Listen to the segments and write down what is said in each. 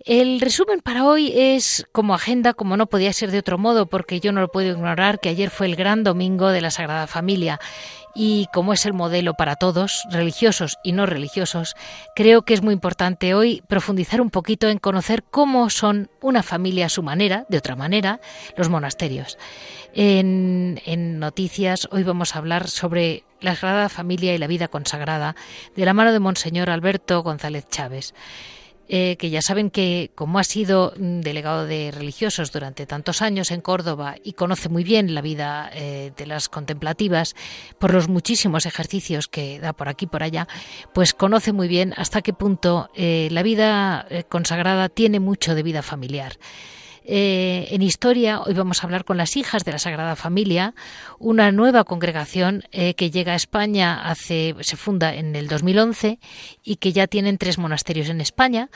El resumen para hoy es como agenda, como no podía ser de otro modo, porque yo no lo puedo ignorar, que ayer fue el gran domingo de la Sagrada Familia y como es el modelo para todos, religiosos y no religiosos, creo que es muy importante hoy profundizar un poquito en conocer cómo son una familia a su manera, de otra manera, los monasterios. En, en noticias hoy vamos a hablar sobre la Sagrada Familia y la vida consagrada de la mano de Monseñor Alberto González Chávez. Eh, que ya saben que como ha sido mm, delegado de religiosos durante tantos años en Córdoba y conoce muy bien la vida eh, de las contemplativas por los muchísimos ejercicios que da por aquí y por allá, pues conoce muy bien hasta qué punto eh, la vida consagrada tiene mucho de vida familiar. Eh, en historia, hoy vamos a hablar con las hijas de la Sagrada Familia, una nueva congregación eh, que llega a España hace, se funda en el 2011 y que ya tienen tres monasterios en España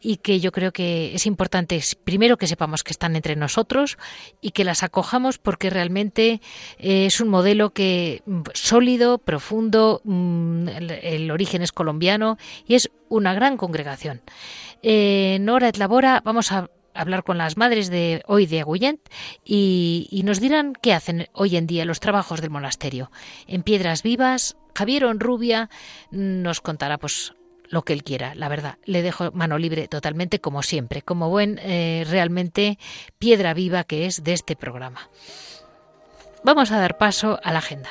y que yo creo que es importante primero que sepamos que están entre nosotros y que las acojamos porque realmente eh, es un modelo que mm, sólido, profundo, mm, el, origen es colombiano y es una gran congregación. en Hora et Labora vamos a hablar con las madres de hoy de Agullent y, nos dirán qué hacen hoy en día los trabajos del monasterio. En Piedras Vivas, Javier Onrubia nos contará pues lo que él quiera, la verdad. Le dejo mano libre totalmente como siempre, como buen eh, realmente piedra viva que es de este programa. Vamos a dar paso a la agenda.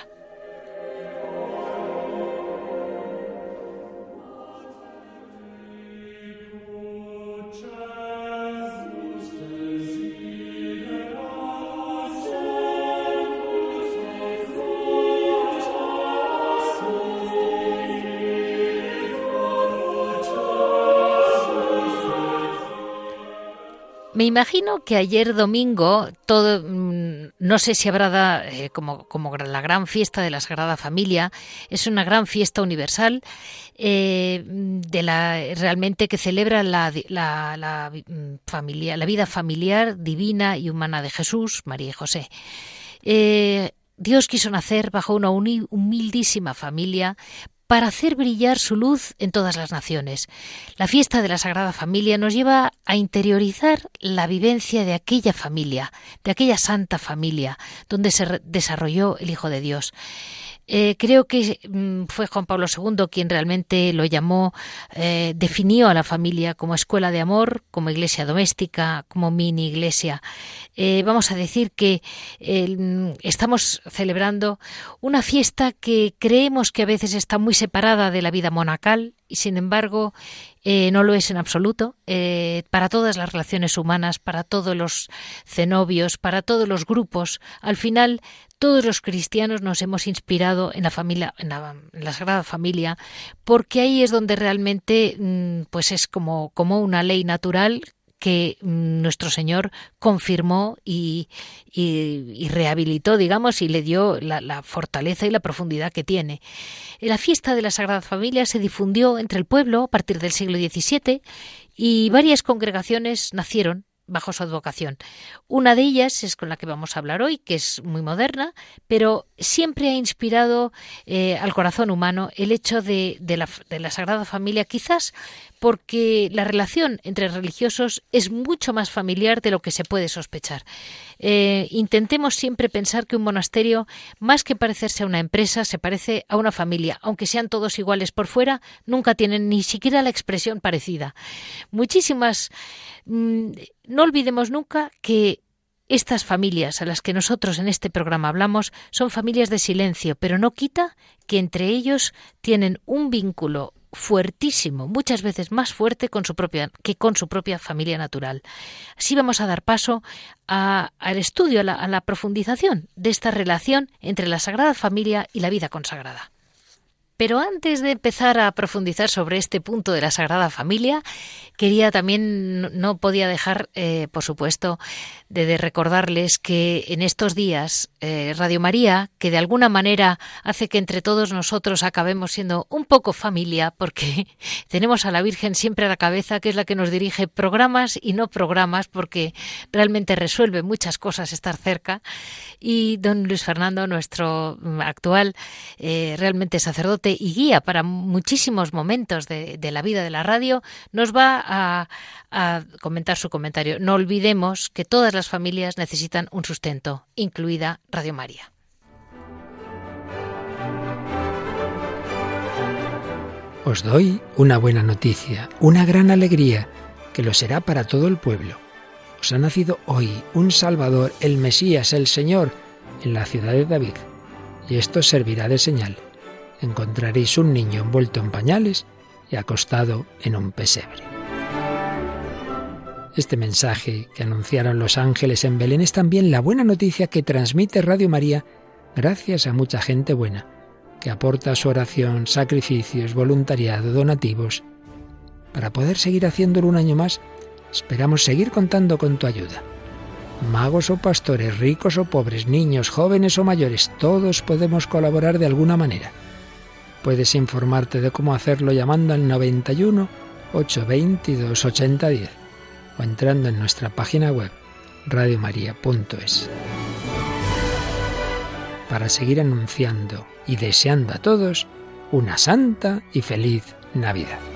Me imagino que ayer domingo todo, mm, no sé si habrá da, eh, como, como, la gran fiesta de la Sagrada Familia, es una gran fiesta universal eh, de la realmente que celebra la, la, mm, familia, la vida familiar divina y humana de Jesús, María y José. Eh, Dios quiso nacer bajo una humildísima familia para hacer brillar su luz en todas las naciones. La fiesta de la Sagrada Familia nos lleva a interiorizar la vivencia de aquella familia, de aquella santa familia, donde se desarrolló el Hijo de Dios. Eh, creo que mm, fue Juan Pablo II quien realmente lo llamó, eh, definió a la familia como escuela de amor, como iglesia doméstica, como mini iglesia. Eh, vamos a decir que mm, estamos celebrando una fiesta que creemos que a veces está muy separada de la vida monacal y sin embargo no lo es en absoluto. para todas las relaciones humanas, para todos los cenobios, para todos los grupos, al final todos los cristianos nos hemos inspirado en la familia, en la, Sagrada Familia, porque ahí es donde realmente, mm, pues es como, como una ley natural que nuestro Señor confirmó y, rehabilitó, digamos, y le dio la, fortaleza y la profundidad que tiene. La fiesta de la Sagrada Familia se difundió entre el pueblo a partir del siglo XVII y varias congregaciones nacieron bajo su advocación. Una de ellas es con la que vamos a hablar hoy, que es muy moderna, pero siempre ha inspirado eh, al corazón humano el hecho de, la, de la Sagrada Familia, quizás porque la relación entre religiosos es mucho más familiar de lo que se puede sospechar. Eh, intentemos siempre pensar que un monasterio, más que parecerse a una empresa, se parece a una familia. Aunque sean todos iguales por fuera, nunca tienen ni siquiera la expresión parecida. Muchísimas. Mm, no olvidemos nunca que estas familias a las que nosotros en este programa hablamos son familias de silencio, pero no quita que entre ellos tienen un vínculo fuertísimo, muchas veces más fuerte con su propia, que con su propia familia natural. Así vamos a dar paso al estudio, a la, a la profundización de esta relación entre la Sagrada Familia y la vida consagrada. Pero antes de empezar a profundizar sobre este punto de la Sagrada Familia, quería también, no podía dejar, eh, por supuesto, de, recordarles que en estos días eh, Radio María, que de alguna manera hace que entre todos nosotros acabemos siendo un poco familia, porque tenemos a la Virgen siempre a la cabeza, que es la que nos dirige programas y no programas, porque realmente resuelve muchas cosas estar cerca. Y don Luis Fernando, nuestro actual eh, realmente sacerdote y guía para muchísimos momentos de, la vida de la radio, nos va a, comentar su comentario. No olvidemos que todas las familias necesitan un sustento, incluida Radio María. Os doy una buena noticia, una gran alegría, que lo será para todo el pueblo. Os ha nacido hoy un Salvador, el Mesías, el Señor, en la ciudad de David. Y esto servirá de señal. Encontraréis un niño envuelto en pañales y acostado en un pesebre. Este mensaje que anunciaron los ángeles en Belén es también la buena noticia que transmite Radio María gracias a mucha gente buena, que aporta su oración, sacrificios, voluntariado, donativos. Para poder seguir haciéndolo un año más, esperamos seguir contando con tu ayuda. Magos o pastores, ricos o pobres, niños, jóvenes o mayores, todos podemos colaborar de alguna manera. Puedes informarte de cómo hacerlo llamando al 91 822 8010 o entrando en nuestra página web radiomaria.es. Para seguir anunciando y deseando a todos una santa y feliz Navidad.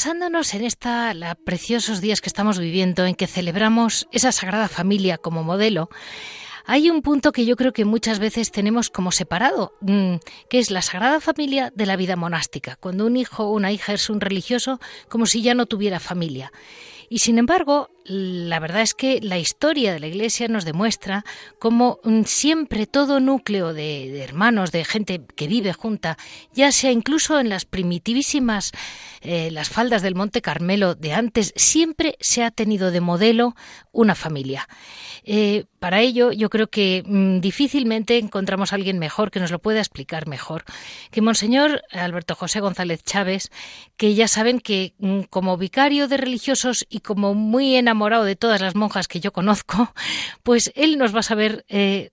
Basándonos en esta la preciosos días que estamos viviendo, en que celebramos esa Sagrada Familia como modelo, hay un punto que yo creo que muchas veces tenemos como separado, mm, que es la Sagrada Familia de la vida monástica, cuando un hijo o una hija es un religioso como si ya no tuviera familia. Y sin embargo, la verdad es que la historia de la Iglesia nos demuestra cómo mm, siempre todo núcleo de, hermanos, de gente que vive junta, ya sea incluso en las primitivísimas, eh, las faldas del Monte Carmelo de antes, siempre se ha tenido de modelo una familia. Eh, para ello, yo creo que mm, difícilmente encontramos a alguien mejor que nos lo pueda explicar mejor que Monseñor Alberto José González Chávez, que ya saben que mm, como vicario de religiosos y como muy enamorado de todas las monjas que yo conozco, pues él nos va a saber eh,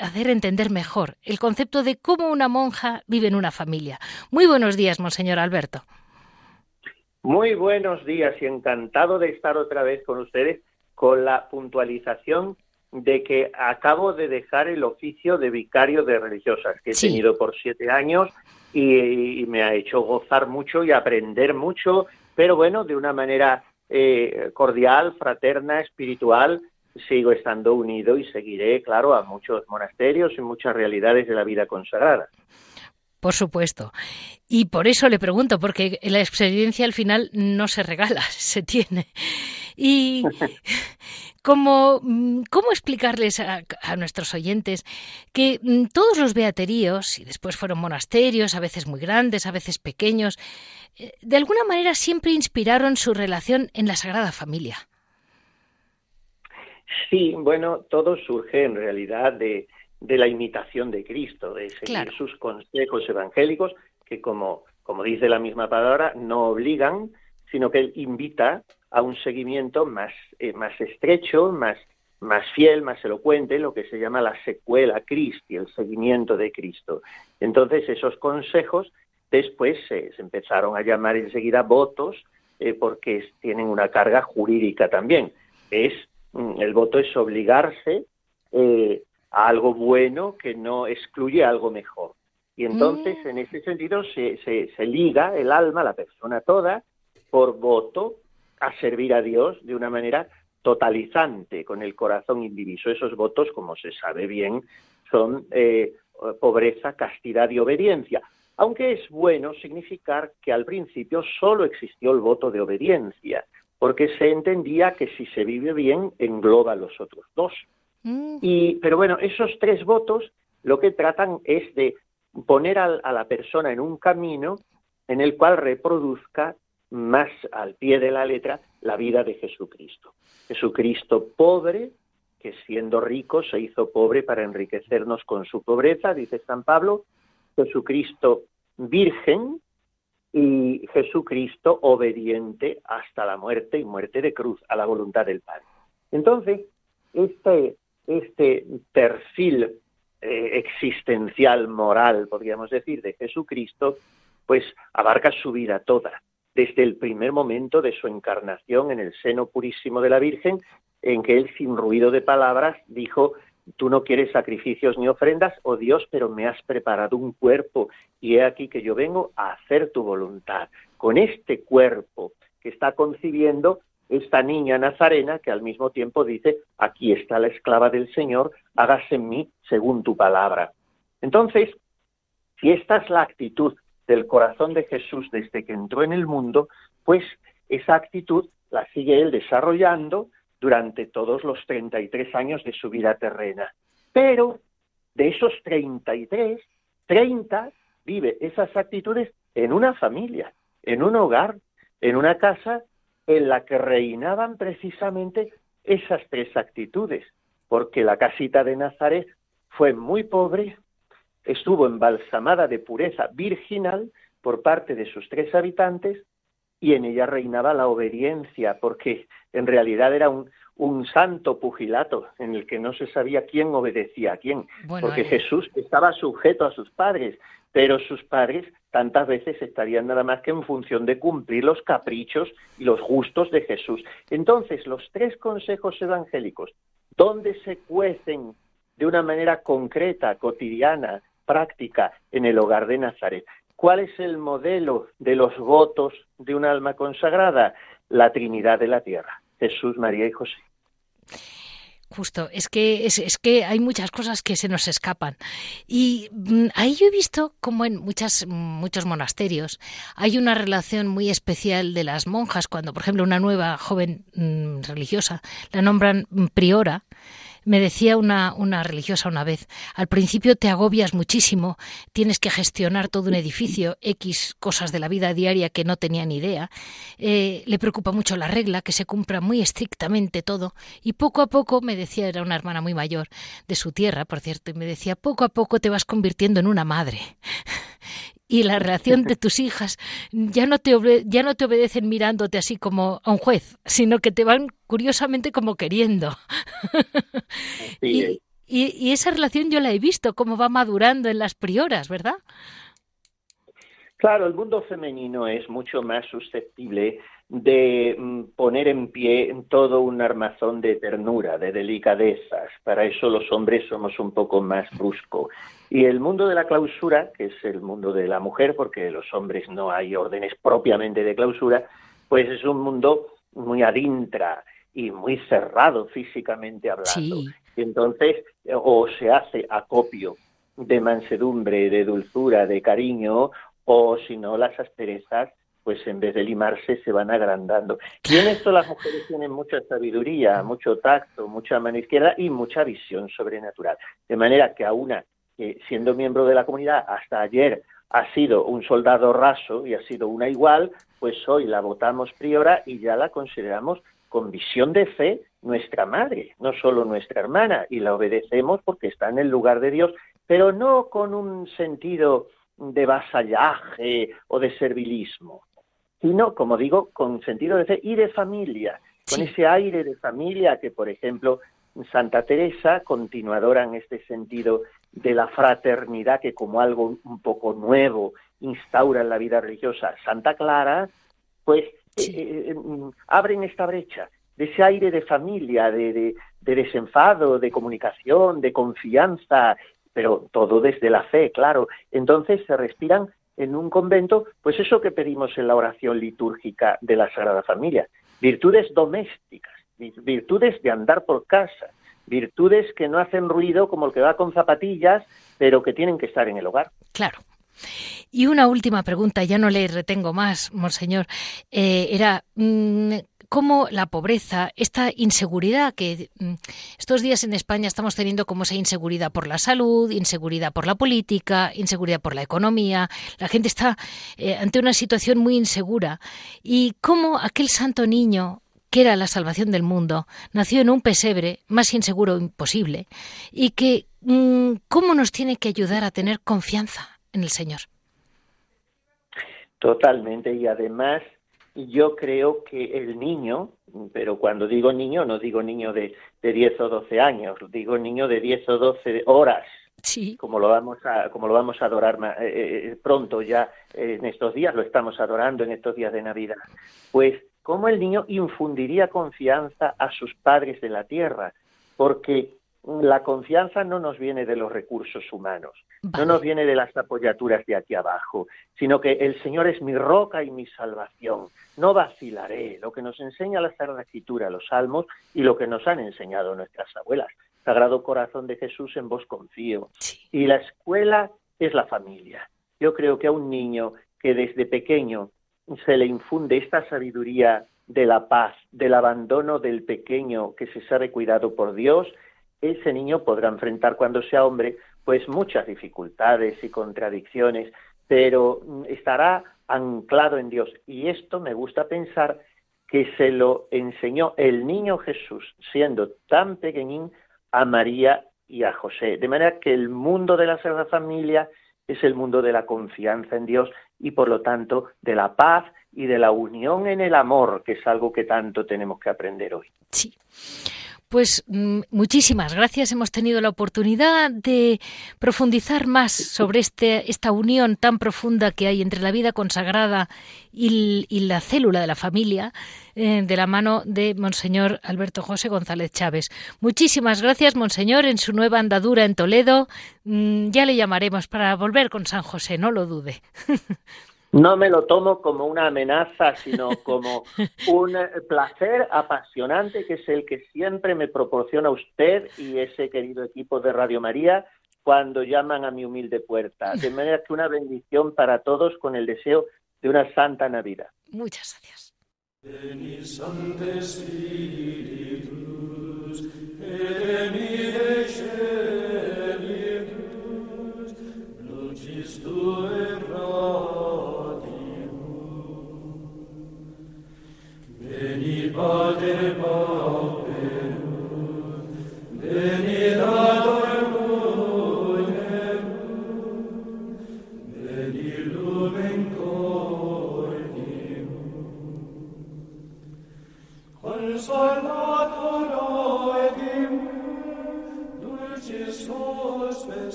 hacer entender mejor el concepto de cómo una monja vive en una familia. Muy buenos días, Monseñor Alberto. Muy buenos días y encantado de estar otra vez con ustedes con la puntualización de que acabo de dejar el oficio de vicario de religiosas, que he tenido por siete años y, me ha hecho gozar mucho y aprender mucho, pero bueno, de una manera eh, cordial, fraterna, espiritual, sigo estando unido y seguiré, claro, a muchos monasterios y muchas realidades de la vida consagrada. Por supuesto. Y por eso le pregunto, porque la experiencia al final no se regala, se tiene. Y ¿Cómo, mm, cómo explicarles a, nuestros oyentes que mm, todos los beateríos, y después fueron monasterios, a veces muy grandes, a veces pequeños, eh, de alguna manera siempre inspiraron su relación en la Sagrada Familia? Sí, bueno, todo surge en realidad de, la imitación de Cristo, de seguir sus consejos evangélicos, que como, como dice la misma palabra, no obligan, sino que él invita a un seguimiento más, eh, más estrecho, más, más fiel, más elocuente, lo que se llama la secuela Christi, el seguimiento de Cristo. Entonces, esos consejos después se empezaron a llamar enseguida votos, eh, porque tienen una carga jurídica también. Es, mm, el voto es obligarse eh, a algo bueno que no excluye algo mejor. Y entonces, mm. en ese sentido, se, se, se liga el alma, la persona toda, por voto, a servir a Dios de una manera totalizante, con el corazón indiviso. Esos votos, como se sabe bien, son eh, pobreza, castidad y obediencia. Aunque es bueno significar que al principio solo existió el voto de obediencia, porque se entendía que si se vive bien engloba los otros dos. Mm. Y, pero bueno, esos tres votos lo que tratan es de poner a, a la persona en un camino en el cual reproduzca más al pie de la letra la vida de Jesucristo. Jesucristo pobre, que siendo rico se hizo pobre para enriquecernos con su pobreza, dice San Pablo, Jesucristo virgen y Jesucristo obediente hasta la muerte y muerte de cruz a la voluntad del Padre. Entonces, este, este perfil eh, existencial, moral, podríamos decir, de Jesucristo, pues abarca su vida toda, desde el primer momento de su encarnación en el seno purísimo de la Virgen, en que él sin ruido de palabras dijo, tú no quieres sacrificios ni ofrendas, oh Dios, pero me has preparado un cuerpo y he aquí que yo vengo a hacer tu voluntad. Con este cuerpo que está concibiendo esta niña nazarena que al mismo tiempo dice, aquí está la esclava del Señor, hágase en mí según tu palabra. Entonces, si esta es la actitud del corazón de Jesús desde que entró en el mundo, pues esa actitud la sigue él desarrollando durante todos los 33 años de su vida terrena. Pero de esos 33, 30 vive esas actitudes en una familia, en un hogar, en una casa en la que reinaban precisamente esas tres actitudes, porque la casita de Nazaret fue muy pobre, estuvo embalsamada de pureza virginal por parte de sus tres habitantes y en ella reinaba la obediencia, porque en realidad era un, un santo pugilato en el que no se sabía quién obedecía a quién, porque eh. Jesús estaba sujeto a sus padres, pero sus padres tantas veces estarían nada más que en función de cumplir los caprichos y los gustos de Jesús. Entonces, los tres consejos evangélicos, donde se cuecen de una manera concreta, cotidiana, práctica en el hogar de Nazaret. ¿Cuál es el modelo de los votos de un alma consagrada? La Trinidad de la Tierra, Jesús, María y José. Justo, es que es, que hay muchas cosas que se nos escapan. Y mm, ahí yo he visto como en muchas, muchos monasterios hay una relación muy especial de las monjas cuando, por ejemplo, una nueva joven mm, religiosa la nombran priora me decía una, una religiosa una vez, al principio te agobias muchísimo, tienes que gestionar todo un edificio, X cosas de la vida diaria que no tenía ni idea, eh, le preocupa mucho la regla, que se cumpla muy estrictamente todo, y poco a poco, me decía, era una hermana muy mayor de su tierra, por cierto, y me decía, poco a poco te vas convirtiendo en una madre y la reacción de tus hijas ya no te ya no te obedecen mirándote así como a un juez, sino que te van curiosamente como queriendo. y, y, esa relación yo la he visto, cómo va madurando en las prioras, ¿verdad? Claro, el mundo femenino es mucho más susceptible de mm, poner en pie todo un armazón de ternura, de delicadezas. Para eso los hombres somos un poco más bruscos. Y el mundo de la clausura, que es el mundo de la mujer, porque los hombres no hay órdenes propiamente de clausura, pues es un mundo muy adintra y muy cerrado físicamente hablando. Y entonces, o se hace acopio de mansedumbre, de dulzura, de cariño, o si no, las asperezas, pues en vez de limarse se van agrandando. Y en esto las mujeres tienen mucha sabiduría, mucho tacto, mucha mano izquierda y mucha visión sobrenatural. De manera que a una que siendo miembro de la comunidad hasta ayer ha sido un soldado raso y ha sido una igual, pues hoy la votamos priora y ya la consideramos con visión de fe nuestra madre, no solo nuestra hermana, y la obedecemos porque está en el lugar de Dios, pero no con un sentido de vasallaje o de servilismo, sino, como digo, con sentido de fe y de familia, con ese aire de familia que, por ejemplo, Santa Teresa, continuadora en este sentido de la fraternidad que como algo un poco nuevo instaura en la vida religiosa Santa Clara, pues eh, eh, eh, mm, abren esta brecha de ese aire de familia, de, de, de, desenfado, de comunicación, de confianza, pero todo desde la fe, claro. Entonces se respiran en un convento, pues eso que pedimos en la oración litúrgica de la Sagrada Familia, virtudes domésticas, virtudes de andar por casa, virtudes que no hacen ruido como el que va con zapatillas, pero que tienen que estar en el hogar. Claro. Y una última pregunta, ya no le retengo más, monseñor. Eh, era, mm, cómo la pobreza, esta inseguridad que mm, estos días en España estamos teniendo como esa inseguridad por la salud, inseguridad por la política, inseguridad por la economía, la gente está eh, ante una situación muy insegura y cómo aquel santo niño que era la salvación del mundo, nació en un pesebre más inseguro imposible y que mm, cómo nos tiene que ayudar a tener confianza en el Señor. Totalmente y además yo creo que el niño, pero cuando digo niño no digo niño de, de 10 o 12 años, digo niño de 10 o 12 horas, sí. como lo vamos a como lo vamos a adorar eh, eh, pronto ya en estos días lo estamos adorando en estos días de Navidad pues cómo el niño infundiría confianza a sus padres de la tierra porque la confianza no nos viene de los recursos humanos, no nos viene de las apoyaturas de aquí abajo, sino que el Señor es mi roca y mi salvación. No vacilaré, lo que nos enseña la Sagrada Escritura, los Salmos y lo que nos han enseñado nuestras abuelas. Sagrado Corazón de Jesús, en vos confío. Y la escuela es la familia. Yo creo que a un niño que desde pequeño se le infunde esta sabiduría de la paz, del abandono del pequeño que se sabe cuidado por Dios, ese niño podrá enfrentar cuando sea hombre pues muchas dificultades y contradicciones, pero estará anclado en Dios. Y esto me gusta pensar que se lo enseñó el niño Jesús, siendo tan pequeñín, a María y a José. De manera que el mundo de la Sagrada Familia es el mundo de la confianza en Dios y por lo tanto de la paz y de la unión en el amor, que es algo que tanto tenemos que aprender hoy. Pues mm, muchísimas gracias. Hemos tenido la oportunidad de profundizar más sobre este, esta unión tan profunda que hay entre la vida consagrada y, la célula de la familia eh, de la mano de Monseñor Alberto José González Chávez. Muchísimas gracias, Monseñor, en su nueva andadura en Toledo. Mm, ya le llamaremos para volver con San José, no lo dude. No me lo tomo como una amenaza, sino como un placer apasionante que es el que siempre me proporciona usted y ese querido equipo de Radio María cuando llaman a mi humilde puerta. De manera que una bendición para todos con el deseo de una santa Navidad. Muchas gracias. pater pauperum, venit ad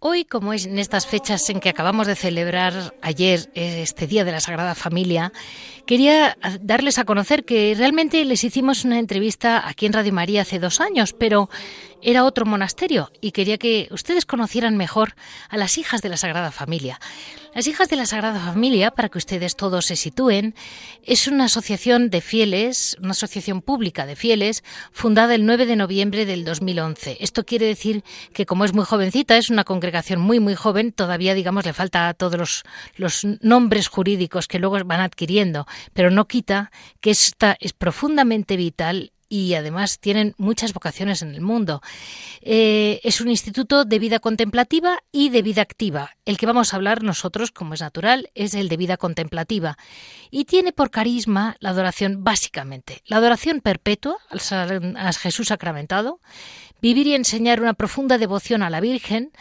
Hoy, como es en estas fechas en que acabamos de celebrar ayer este Día de la Sagrada Familia, quería darles a conocer que realmente les hicimos una entrevista aquí en Radio María hace dos años, pero era otro monasterio y quería que ustedes conocieran mejor a las hijas de la Sagrada Familia. Las hijas de la Sagrada Familia, para que ustedes todos se sitúen, es una asociación de fieles, una asociación pública de fieles, fundada el 9 de noviembre del 2011. Esto quiere decir que como es muy jovencita, es una congregación muy, muy joven, todavía, digamos, le falta todos los, los nombres jurídicos que luego van adquiriendo, pero no quita que esta es profundamente vital y además tienen muchas vocaciones en el mundo. Eh, es un instituto de vida contemplativa y de vida activa. El que vamos a hablar nosotros, como es natural, es el de vida contemplativa. Y tiene por carisma la adoración básicamente, la adoración perpetua al, Jesús sacramentado, vivir y enseñar una profunda devoción a la Virgen,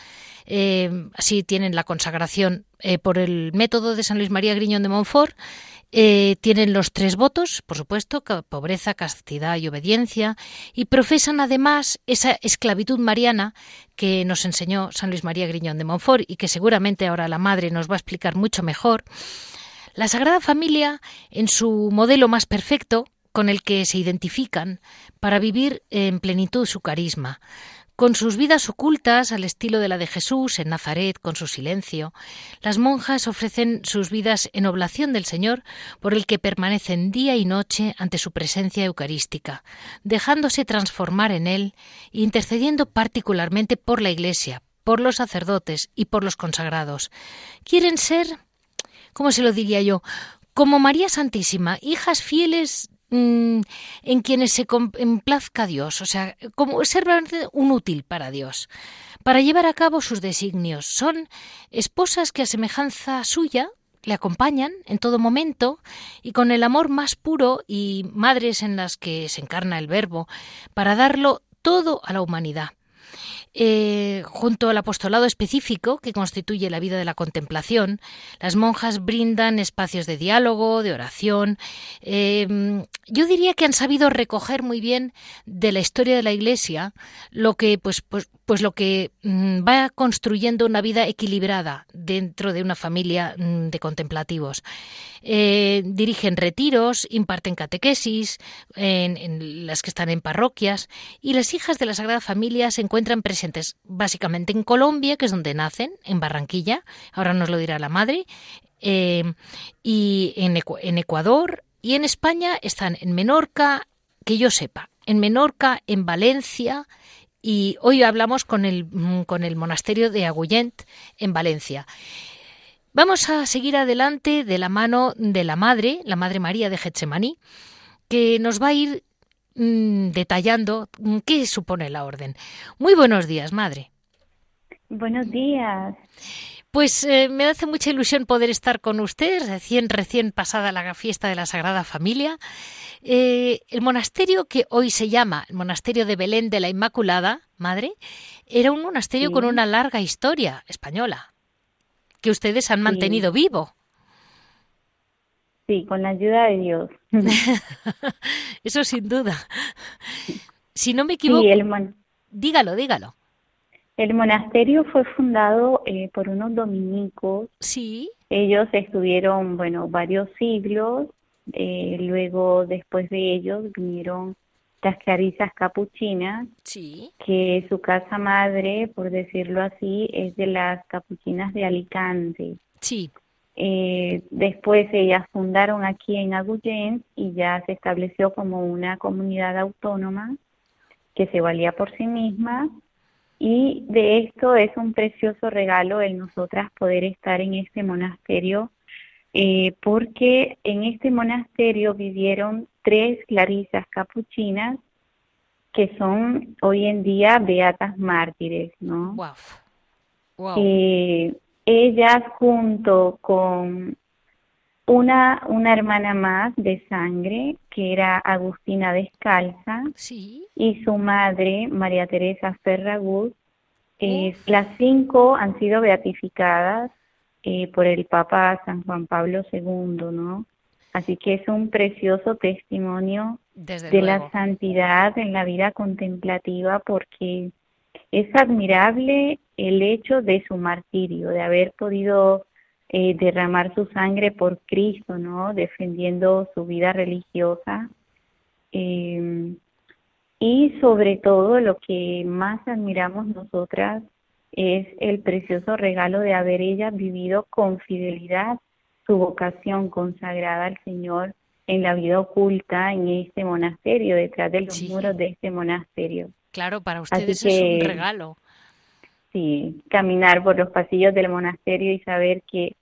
eh, así tienen la consagración eh, por el método de San Luis María Griñón de Montfort eh, tienen los tres votos, por supuesto, pobreza, castidad y obediencia, y profesan además esa esclavitud mariana que nos enseñó San Luis María Griñón de Montfort y que seguramente ahora la madre nos va a explicar mucho mejor. La Sagrada Familia, en su modelo más perfecto, con el que se identifican para vivir en plenitud su carisma, Con sus vidas ocultas, al estilo de la de Jesús en Nazaret, con su silencio, las monjas ofrecen sus vidas en oblación del Señor, por el que permanecen día y noche ante su presencia eucarística, dejándose transformar en Él intercediendo particularmente por la Iglesia, por los sacerdotes y por los consagrados. Quieren ser, ¿cómo se lo diría yo? Como María Santísima, hijas fieles Mm, en quienes se emplazca Dios, o sea, como ser un útil para Dios, para llevar a cabo sus designios. Son esposas que a semejanza suya le acompañan en todo momento y con el amor más puro y madres en las que se encarna el verbo, para darlo todo a la humanidad. Eh, junto al apostolado específico que constituye la vida de la contemplación, las monjas brindan espacios de diálogo, de oración. Em, yo diría que han sabido recoger muy bien de la historia de la Iglesia lo que, pues, pues, pues lo que mm, va construyendo una vida equilibrada dentro de una familia mm, de contemplativos. Eh, dirigen retiros, imparten catequesis en, las que están en parroquias y las hijas de la Sagrada Familia se encuentran presentes básicamente en Colombia, que es donde nacen, en Barranquilla, ahora nos lo dirá la madre, eh, y en, Ecuador y en España están en Menorca, que yo sepa, en Menorca, en Valencia y hoy hablamos con el, con el monasterio de Agullent en Valencia. Vamos a seguir adelante de la mano de la Madre, la Madre María de Getsemaní, que nos va a ir Mm, detallando mm, qué supone la orden. Muy buenos días, madre. Buenos días. Pues eh, me hace mucha ilusión poder estar con usted, recién, recién pasada la fiesta de la Sagrada Familia. Eh, el monasterio que hoy se llama el Monasterio de Belén de la Inmaculada, madre, era un monasterio con una larga historia española, que ustedes han mantenido vivo. Sí, con la ayuda de Dios. Eso sin duda. Si no me equivoco. Dígalo, dígalo. El monasterio fue fundado eh, por unos dominicos. Sí. Ellos estuvieron, bueno, varios siglos. Eh, luego, después de ellos, vinieron las clarisas capuchinas. Sí. Que su casa madre, por decirlo así, es de las capuchinas de Alicante. Sí. Eh, después ellas fundaron aquí en Agullén y ya se estableció como una comunidad autónoma que se valía por sí misma y de esto es un precioso regalo el nosotras poder estar en este monasterio eh, porque en este monasterio vivieron tres clarisas capuchinas que son hoy en día beatas mártires, ¿no? Wow. Eh, ellas junto con una, una hermana más de sangre, que era Agustina Descalza, y su madre, María Teresa Ferragut. Eh, las cinco han sido beatificadas eh, por el Papa San Juan Pablo II, ¿no? Así que es un precioso testimonio de la santidad en la vida contemplativa porque es admirable el hecho de su martirio, de haber podido eh, derramar su sangre por Cristo, ¿no? Defendiendo su vida religiosa. Eh, y sobre todo lo que más admiramos nosotras es el precioso regalo de haber ella vivido con fidelidad su vocación consagrada al Señor en la vida oculta en este monasterio, detrás de los muros de este monasterio. Claro, para ustedes es un regalo. Sí, caminar por los pasillos del monasterio y saber que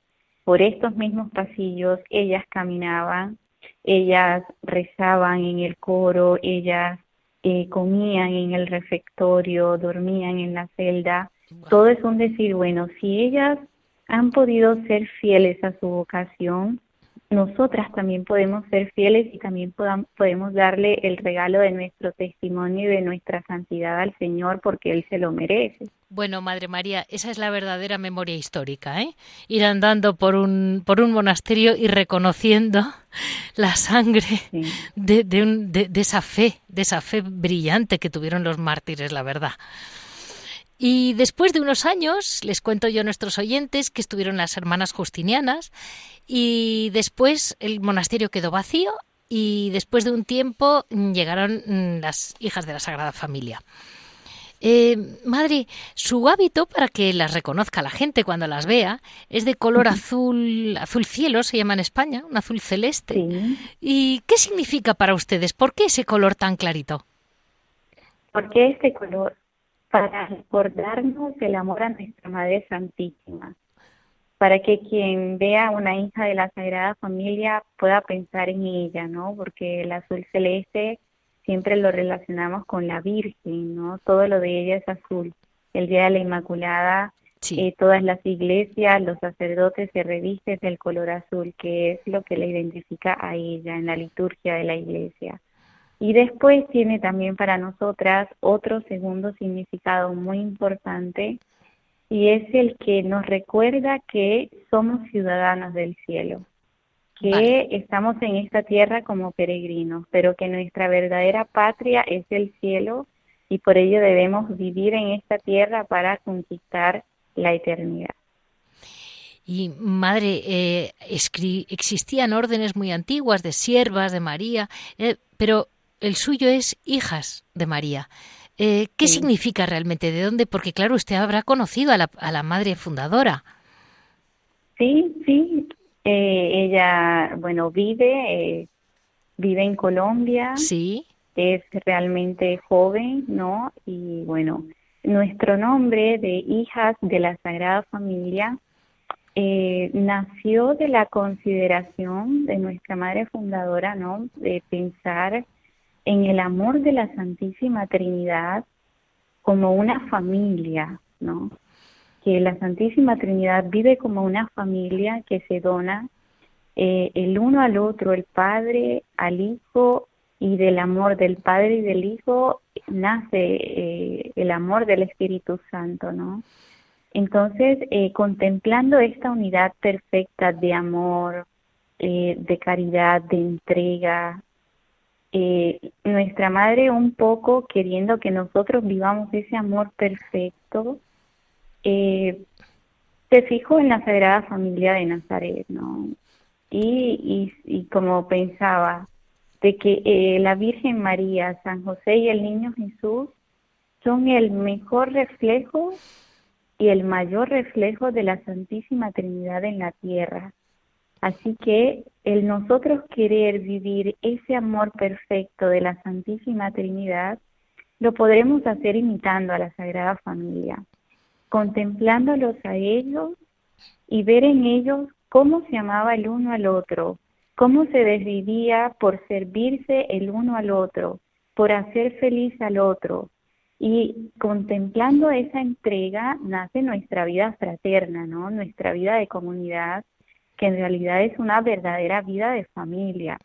por estos mismos pasillos ellas caminaban, ellas rezaban en el coro, ellas eh, comían en el refectorio, dormían en la celda. Todo es un decir, bueno, si ellas han podido ser fieles a su vocación, nosotras también podemos ser fieles y también podemos darle el regalo de nuestro testimonio y de nuestra santidad al Señor porque Él se lo merece. Bueno, Madre María, esa es la verdadera memoria histórica, ¿eh? Ir andando por un, por un monasterio y reconociendo la sangre de, de, de esa fe, de esa fe brillante que tuvieron los mártires, la verdad. Y después de unos años, les cuento yo a nuestros oyentes que estuvieron las hermanas justinianas y después el monasterio quedó vacío y después de un tiempo llegaron mm, las hijas de la Sagrada Familia. Eh, madre, su hábito, para que las reconozca la gente cuando las vea, es de color azul, azul cielo, se llama en España, un azul celeste. ¿Y qué significa para ustedes? ¿Por qué ese color tan clarito? ¿Por qué este color? Para recordarnos el amor a nuestra Madre Santísima para que quien vea una hija de la Sagrada Familia pueda pensar en ella, ¿no? Porque el azul celeste siempre lo relacionamos con la Virgen, ¿no? Todo lo de ella es azul. El Día de la Inmaculada, eh, todas las iglesias, los sacerdotes se revisten del color azul, que es lo que le identifica a ella en la liturgia de la iglesia. Y después tiene también para nosotras otro segundo significado muy importante, y es el que nos recuerda que somos ciudadanos del cielo, que estamos en esta tierra como peregrinos, pero que nuestra verdadera patria es el cielo y por ello debemos vivir en esta tierra para conquistar la eternidad. Y madre, eh, existían órdenes muy antiguas de siervas de María, eh, pero el suyo es hijas de María. Eh, ¿Qué significa realmente? ¿De dónde? Porque claro, usted habrá conocido a la, a la madre fundadora. Sí, sí. Eh, ella, bueno, vive, eh, vive en Colombia. Sí. Es realmente joven, ¿no? Y bueno, nuestro nombre de hijas de la Sagrada Familia nació de la consideración de nuestra madre fundadora, ¿no? De pensar en el amor de la Santísima Trinidad como una familia, ¿no? Que la Santísima Trinidad vive como una familia que se dona eh, el uno al otro, el Padre al Hijo, y del amor del Padre y del Hijo nace eh, el amor del Espíritu Santo, ¿no? Entonces, eh, contemplando esta unidad perfecta de amor, de caridad, de entrega, eh, nuestra madre un poco queriendo que nosotros vivamos ese amor perfecto, eh, se fijó en la Sagrada Familia de Nazaret, ¿no? Y, y, como pensaba, de que eh, la Virgen María, San José y el Niño Jesús son el mejor reflejo y el mayor reflejo de la Santísima Trinidad en la tierra. Así que el nosotros querer vivir ese amor perfecto de la Santísima Trinidad, lo podremos hacer imitando a la Sagrada Familia, contemplándolos a ellos y ver en ellos cómo se amaba el uno al otro, cómo se desvivía por servirse el uno al otro, por hacer feliz al otro. Y contemplando esa entrega nace nuestra vida fraterna, ¿no? Nuestra vida de comunidad, que en realidad es una verdadera vida de familia,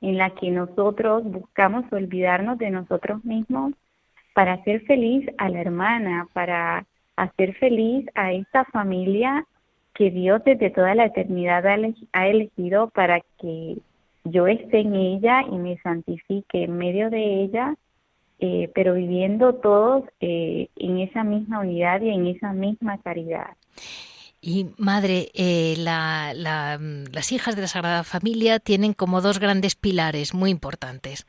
en la que nosotros buscamos olvidarnos de nosotros mismos para hacer feliz a la hermana, para hacer feliz a esta familia que Dios desde toda la eternidad ha elegido para que yo esté en ella y me santifique en medio de ella, eh, pero viviendo todos eh, en esa misma unidad y en esa misma caridad. Y madre, eh, las hijas de la Sagrada Familia tienen como dos grandes pilares muy importantes.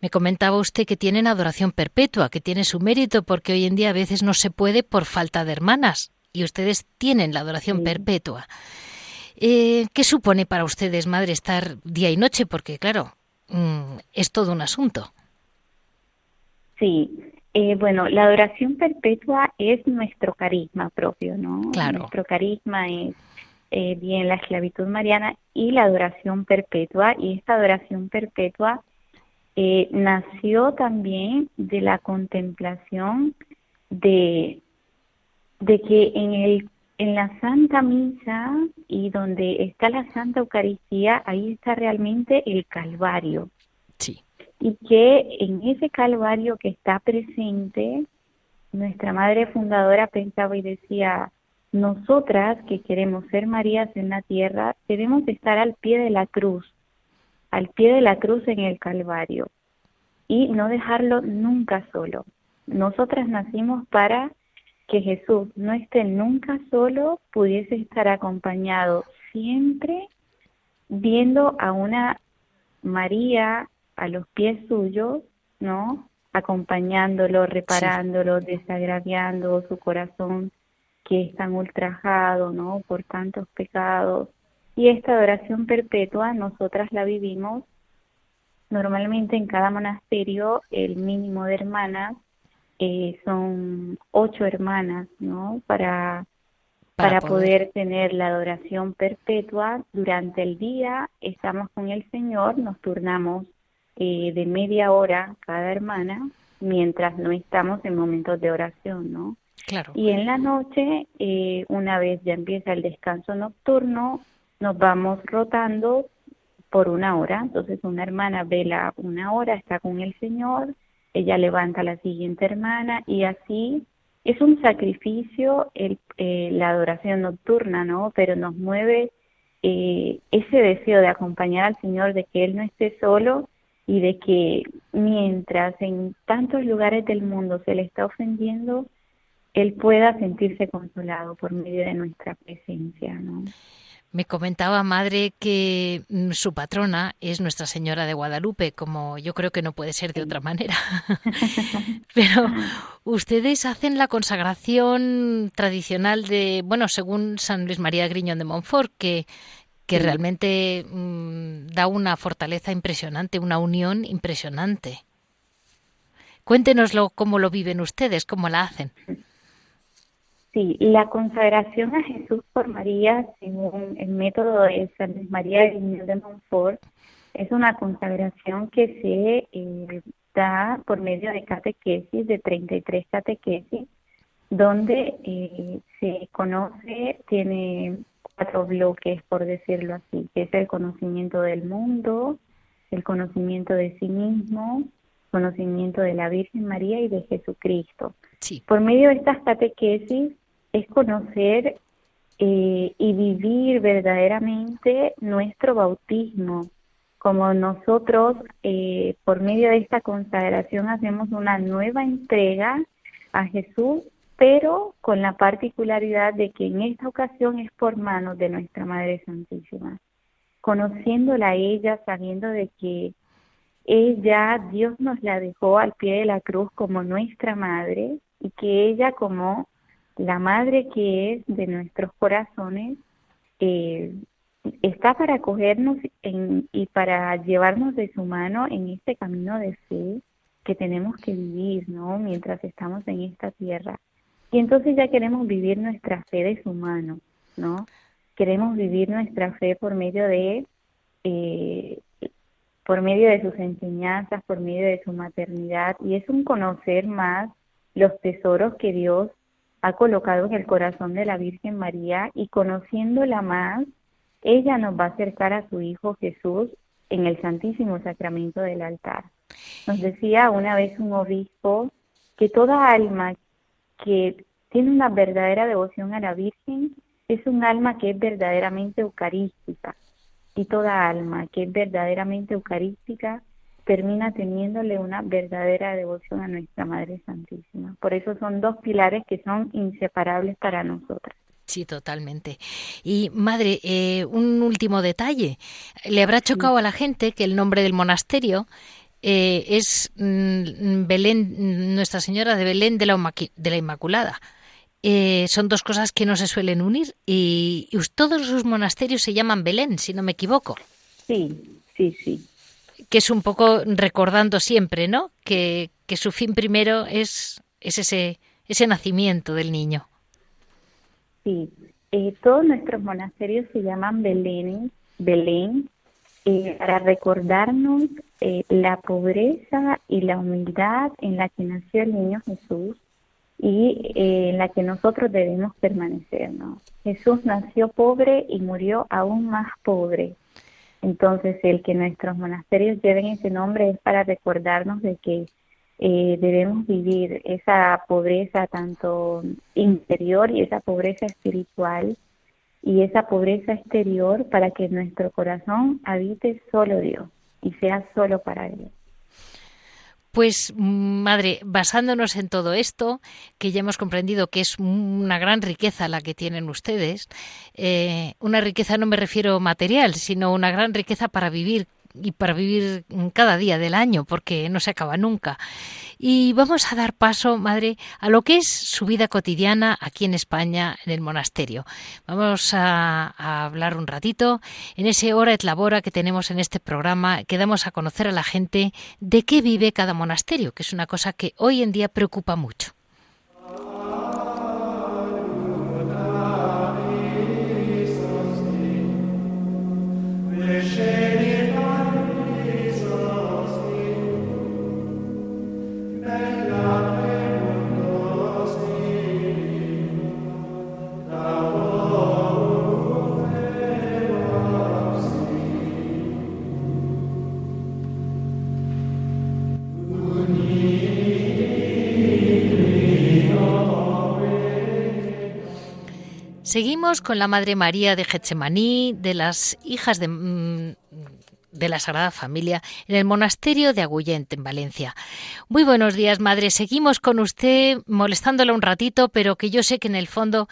Me comentaba usted que tienen adoración perpetua, que tiene su mérito porque hoy en día a veces no se puede por falta de hermanas y ustedes tienen la adoración perpetua. Eh, ¿Qué supone para ustedes, madre, estar día y noche? Porque claro, mm, es todo un asunto. Sí, eh, bueno, la adoración perpetua es nuestro carisma propio, ¿no? Claro. Nuestro carisma es eh, bien la esclavitud mariana y la adoración perpetua. Y esta adoración perpetua eh, nació también de la contemplación de, de que en, el, en la Santa Misa y donde está la Santa Eucaristía, ahí está realmente el Calvario. Sí y que en ese calvario que está presente, nuestra madre fundadora pensaba y decía, nosotras que queremos ser Marías en la tierra, debemos estar al pie de la cruz, al pie de la cruz en el Calvario, y no dejarlo nunca solo. Nosotras nacimos para que Jesús no esté nunca solo, pudiese estar acompañado siempre viendo a una María a los pies suyos, ¿no? acompañándolo, reparándolo, desagraviando su corazón que es tan ultrajado, ¿no? Por tantos pecados. Y esta adoración perpetua nosotras la vivimos normalmente en cada monasterio, el mínimo de hermanas eh, son ocho hermanas, ¿no? Para, para, poder. tener la adoración perpetua durante el día, estamos con el Señor, nos turnamos eh, de media hora cada hermana, mientras no estamos en momentos de oración, ¿no? Claro. Y en la noche, eh, una vez ya empieza el descanso nocturno, nos vamos rotando por una hora. Entonces una hermana vela una hora, está con el Señor, ella levanta a la siguiente hermana y así es un sacrificio el, eh, la adoración nocturna, ¿no? Pero nos mueve eh, ese deseo de acompañar al Señor, de que Él no esté solo y de que mientras en tantos lugares del mundo se le está ofendiendo, Él pueda sentirse consolado por medio de nuestra presencia, ¿no? Me comentaba madre que mm, su patrona es Nuestra Señora de Guadalupe, como yo creo que no puede ser de otra manera. Pero ustedes hacen la consagración tradicional de, bueno, según San Luis María Griñón de Montfort, que, que realmente mm, da una fortaleza impresionante, una unión impresionante. Cuéntenoslo cómo lo viven ustedes, cómo la hacen. Sí, la consagración a Jesús por María, según el método de San María de Montfort, es una consagración que se eh, da por medio de catequesis, de 33 catequesis, donde eh, se conoce, tiene cuatro bloques, por decirlo así, que es el conocimiento del mundo, el conocimiento de sí mismo, conocimiento de la Virgen María y de Jesucristo. Por medio de estas catequesis es conocer eh, y vivir verdaderamente nuestro bautismo, como nosotros eh, por medio de esta consagración hacemos una nueva entrega a Jesús, pero con la particularidad de que en esta ocasión es por manos de nuestra Madre Santísima, conociéndola a ella, sabiendo de que ella, Dios nos la dejó al pie de la cruz como nuestra madre y que ella como la madre que es de nuestros corazones eh, está para acogernos y para llevarnos de su mano en este camino de fe que tenemos que vivir, ¿no? Mientras estamos en esta tierra. Y entonces ya queremos vivir nuestra fe de su mano, ¿no? Queremos vivir nuestra fe por medio de eh, por medio de sus enseñanzas, por medio de su maternidad, y es un conocer más los tesoros que Dios ha colocado en el corazón de la Virgen María y conociéndola más, ella nos va a acercar a su Hijo Jesús en el Santísimo Sacramento del altar. Nos decía una vez un obispo que toda alma que tiene una verdadera devoción a la Virgen es un alma que es verdaderamente eucarística y toda alma que es verdaderamente eucarística termina teniéndole una verdadera devoción a nuestra Madre Santísima. Por eso son dos pilares que son inseparables para nosotras. Sí, totalmente. Y madre, eh, un último detalle. Le habrá chocado a la gente que el nombre del monasterio eh, es mm, Belén, Nuestra Señora de Belén de la, de la Inmaculada. Eh, son dos cosas que no se suelen unir y, todos sus monasterios se llaman Belén, si no me equivoco. Sí, sí, sí. Que es un poco recordando siempre, ¿no? Que, que su fin primero es, es ese, ese nacimiento del niño. Sí, eh, todos nuestros monasterios se llaman Belén, Belén, eh, para recordarnos la pobreza y la humildad en la que nació el niño Jesús y eh, en la que nosotros debemos permanecer. Jesús nació pobre y murió aún más pobre. Entonces, el que nuestros monasterios lleven ese nombre es para recordarnos de que eh, debemos vivir esa pobreza tanto interior y esa pobreza espiritual y esa pobreza exterior para que nuestro corazón habite solo Dios y sea solo para Dios. Pues, madre, basándonos en todo esto, que ya hemos comprendido que es una gran riqueza la que tienen ustedes, eh, una riqueza no me refiero material, sino una gran riqueza para vivir y para vivir cada día del año, porque no se acaba nunca. Y vamos a dar paso, madre, a lo que es su vida cotidiana aquí en España, en el monasterio. Vamos a, hablar un ratito en ese hora et labora que tenemos en este programa, que damos a conocer a la gente de qué vive cada monasterio, que es una cosa que hoy en día preocupa mucho. Seguimos con la Madre María de Getsemaní, de las hijas de, mm, de la Sagrada Familia, en el monasterio de Agullent, en Valencia. Muy buenos días, Madre. Seguimos con usted molestándola un ratito, pero que yo sé que en el fondo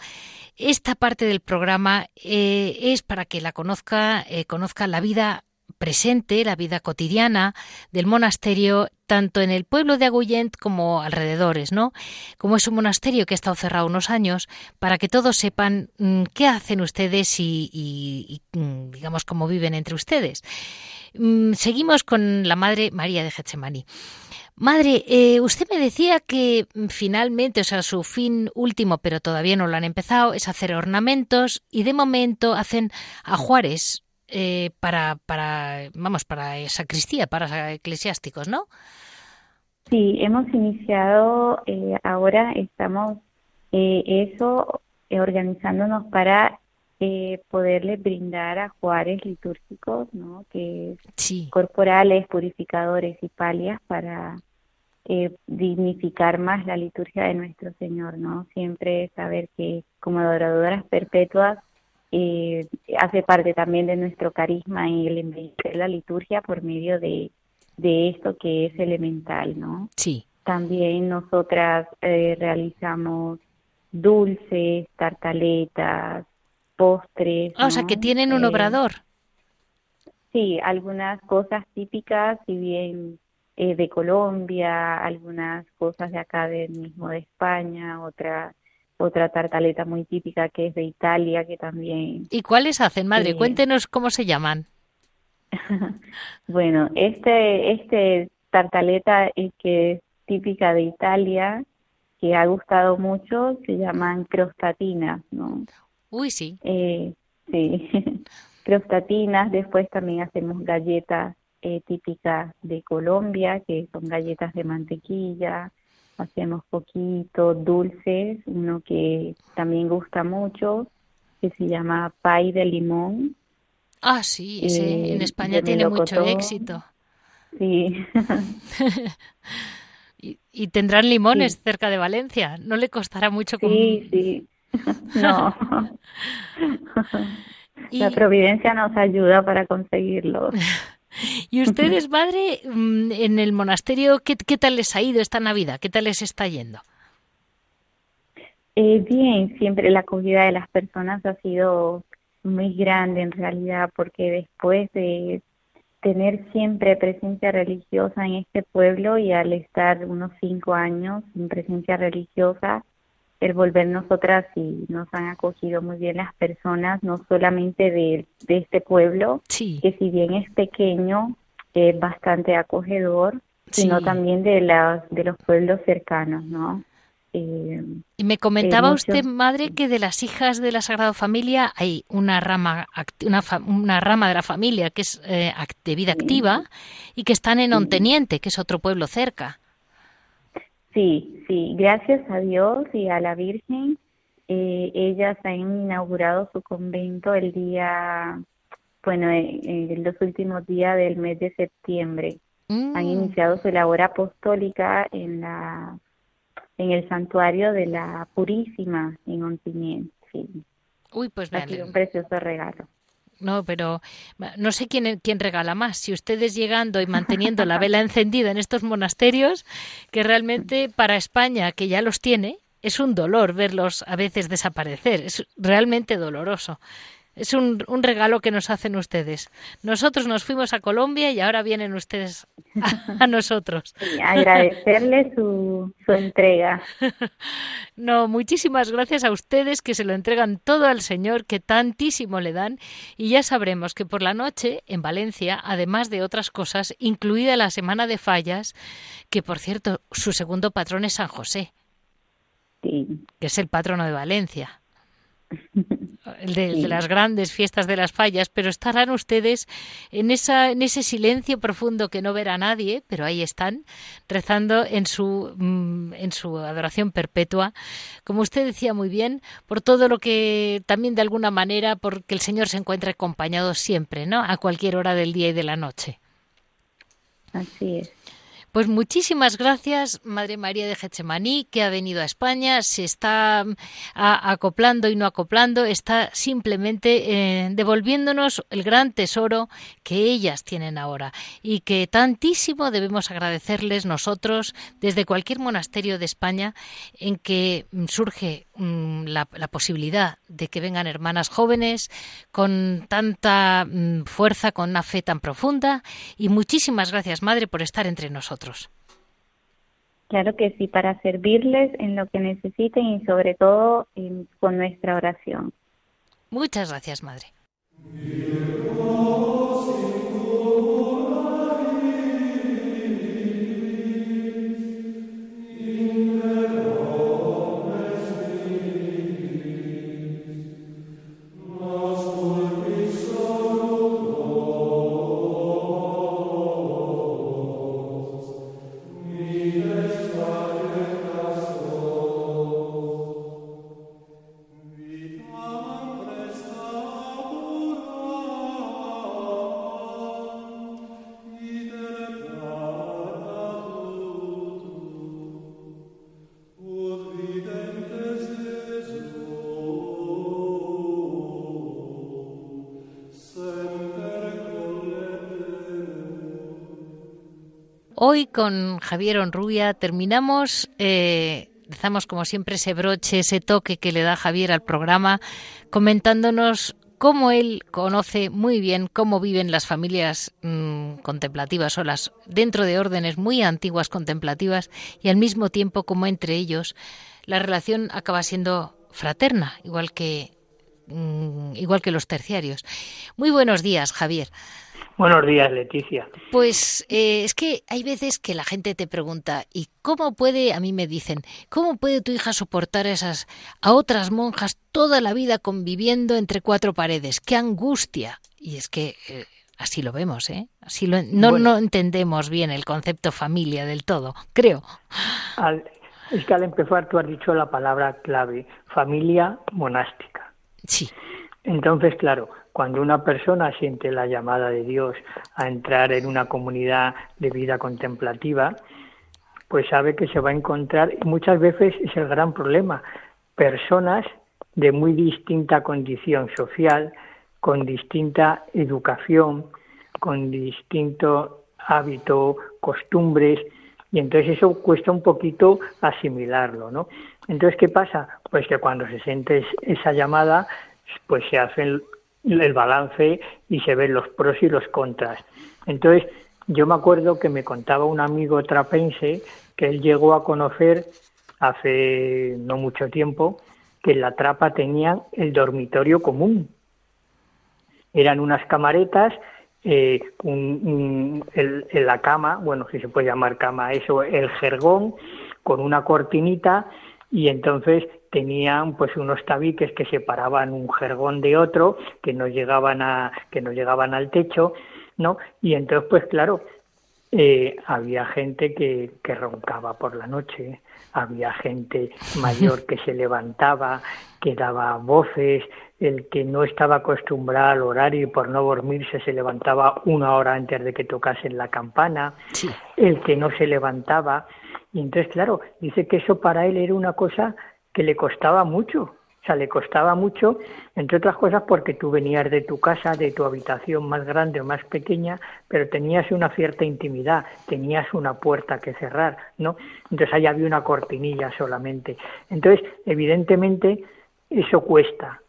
esta parte del programa eh, es para que la conozca, eh, conozca la vida presente, la vida cotidiana del monasterio, tanto en el pueblo de Agullent como alrededores, ¿no? Como es un monasterio que ha estado cerrado unos años, para que todos sepan mm, qué hacen ustedes y, mm, digamos, cómo viven entre ustedes. Mm, seguimos con la Madre María de Getsemaní. Madre, eh, usted me decía que finalmente, o sea, su fin último, pero todavía no lo han empezado, es hacer ornamentos y de momento hacen ajuares eh, para, para, vamos, para sacristía, para eclesiásticos, ¿no? Sí, hemos iniciado, eh, ahora estamos eh, eso, organizándonos para poderle brindar a juares litúrgicos, ¿no? Que corporales, purificadores y palias para dignificar más la liturgia de nuestro Señor, ¿no? Siempre saber que como adoradoras perpetuas eh, hace parte también de nuestro carisma y el embellecer la liturgia por medio de, de esto que es elemental, ¿no? Sí. También nosotras eh, realizamos dulces, tartaletas, postres. Ah, o sea, que tienen un eh, obrador. Sí, algunas cosas típicas, si bien eh, de Colombia, algunas cosas de acá del mismo de España, otras otra tartaleta muy típica que es de Italia, que también... ¿Y cuáles hacen, madre? Cuéntenos cómo se llaman. bueno, este, este tartaleta es que es típica de Italia, que ha gustado mucho, se llaman crostatinas, ¿no? Uy, sí. Eh, sí, crostatinas, después también hacemos galletas eh, típicas de Colombia, que son galletas de mantequilla, hacemos poquito dulces, uno que también gusta mucho, que se llama pay de limón. Ah, sí, ese eh, en España tiene mucho éxito. Sí. y, tendrán limones cerca de Valencia, no le costará mucho. Sí, sí. no. La providencia nos ayuda para conseguirlo. ¿Y ustedes, madre, mm, en el monasterio, ¿qué, tal les ha ido esta Navidad? ¿Qué tal les está yendo? Eh, bien, siempre la acogida de las personas ha sido muy grande en realidad, porque después de tener siempre presencia religiosa en este pueblo y al estar unos cinco años sin presencia religiosa, el volver nosotras y nos han acogido muy bien las personas, no solamente de, este pueblo, que si bien es pequeño, es bastante acogedor, sino también de, las, de los pueblos cercanos, ¿no? Eh, y me comentaba usted, madre, que de las hijas de la Sagrada Familia hay una rama, una, una rama de la familia que es eh, de vida activa y que están en Onteniente, que es otro pueblo cerca. Sí, sí, gracias a Dios y a la Virgen, eh, ellas han inaugurado su convento el día, bueno, en, los últimos días del mes de septiembre. Han mm. iniciado su labor apostólica en la en el santuario de la Purísima en Ontimiento. Sí. Uy, pues ha sido un precioso regalo. No, pero no sé quién, quién regala más, si ustedes llegando y manteniendo la vela encendida en estos monasterios, que realmente para España, que ya los tiene, es un dolor verlos a veces desaparecer, es realmente doloroso. Es un, un, regalo que nos hacen ustedes. Nosotros nos fuimos a Colombia y ahora vienen ustedes a, nosotros. agradecerle su, su entrega. No, muchísimas gracias a ustedes que se lo entregan todo al Señor, que tantísimo le dan. Y ya sabremos que por la noche, en Valencia, además de otras cosas, incluida la Semana de Fallas, que por cierto, su segundo patrón es San José, que es el patrono de Valencia de, las grandes fiestas de las fallas, pero estarán ustedes en, esa, en ese silencio profundo que no verá nadie, pero ahí están, rezando en su, mm, en su adoración perpetua, como usted decía muy bien, por todo lo que también de alguna manera, porque el Señor se encuentra acompañado siempre, ¿no? A cualquier hora del día y de la noche. Así es. Pues muchísimas gracias, Madre María de Getsemaní, que ha venido a España, se está mm, acoplando y no acoplando, está simplemente eh, devolviéndonos el gran tesoro que ellas tienen ahora y que tantísimo debemos agradecerles nosotros desde cualquier monasterio de España en que mm, surge mm, la, posibilidad de que vengan hermanas jóvenes con tanta fuerza, con una fe tan profunda y muchísimas gracias, Madre, por estar entre nosotros. Claro que sí, para servirles en lo que necesiten y sobre todo con nuestra oración. Muchas gracias, Madre. Con Javier Onrubia terminamos, eh, como siempre ese broche, ese toque que le da Javier al programa, comentándonos cómo él conoce muy bien cómo viven las familias mm, contemplativas o dentro de órdenes muy antiguas contemplativas y al mismo tiempo como entre ellos la relación acaba siendo fraterna, igual que mm, igual que los terciarios. Muy buenos días, Javier. Buenos días, Leticia. Pues eh, es que hay veces que la gente te pregunta, ¿y cómo puede, a mí me dicen, cómo puede tu hija soportar a esas, a otras monjas toda la vida conviviendo entre cuatro paredes? ¡Qué angustia! Y es que eh, así lo vemos, ¿eh? Así lo, no, no entendemos bien el concepto familia del todo, creo. es que al empezar tú has dicho la palabra clave, familia monástica. Sí. Entonces, claro, cuando una persona siente la llamada de Dios a entrar en una comunidad de vida contemplativa, pues sabe que se va a encontrar, muchas veces es el gran problema, personas de muy distinta condición social, con distinta educación, con distinto hábito, costumbres, y entonces eso cuesta un poquito asimilarlo, ¿no? Entonces, ¿qué pasa? Pues que cuando se siente esa llamada, pues se hacen el balance y se ven los pros y los contras. Entonces, yo me acuerdo que me contaba un amigo trapense que él llegó a conocer hace no mucho tiempo que en la trapa tenían el dormitorio común. Eran unas camaretas, eh, en la cama, bueno, si se puede llamar cama, eso, el jergón, con una cortinita, y entonces tenían pues unos tabiques que separaban un jergón de otro que no llegaban a que no llegaban al techo no y entonces pues claro eh, había gente que, que roncaba por la noche había gente mayor que se levantaba que daba voces el que no estaba acostumbrado al horario y por no dormirse se levantaba una hora antes de que tocasen la campana el que no se levantaba. Y entonces claro dice que eso para él era una cosa que le costaba mucho. O sea, le costaba mucho, entre otras cosas, porque tú venías de tu casa, de tu habitación más grande o más pequeña, pero tenías una cierta intimidad, tenías una puerta que cerrar, ¿no? Entonces ahí había una cortinilla solamente. Entonces, evidentemente, eso cuesta.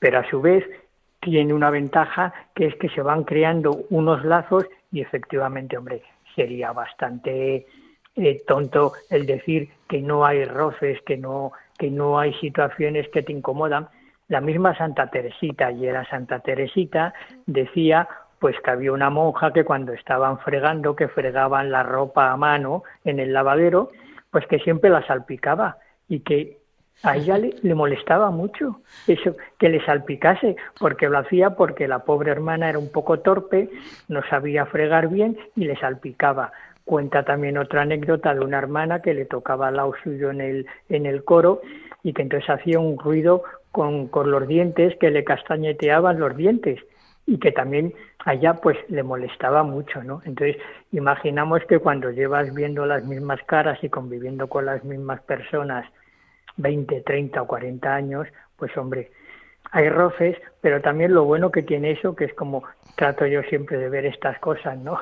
pero a su vez tiene una ventaja que es que se van creando unos lazos y efectivamente, hombre, sería bastante eh, tonto el decir que no hay roces, que no, que no hay situaciones que te incomodan. La misma Santa Teresita, y era Santa Teresita, decía pues que había una monja que cuando estaban fregando, que fregaban la ropa a mano en el lavadero, pues que siempre la salpicaba y que a ella le, molestaba mucho eso, que le salpicase, porque lo hacía porque la pobre hermana era un poco torpe, no sabía fregar bien y le salpicaba. Cuenta también otra anécdota de una hermana que le tocaba al lado suyo en el, en el coro y que entonces hacía un ruido con, con los dientes que le castañeteaban los dientes y que también allá pues le molestaba mucho, ¿no? Entonces, imaginamos que cuando llevas viendo las mismas caras y conviviendo con las mismas personas 20, 30 o 40 años, pues hombre, hay roces, pero también lo bueno que tiene eso, que es como trato yo siempre de ver estas cosas, ¿no?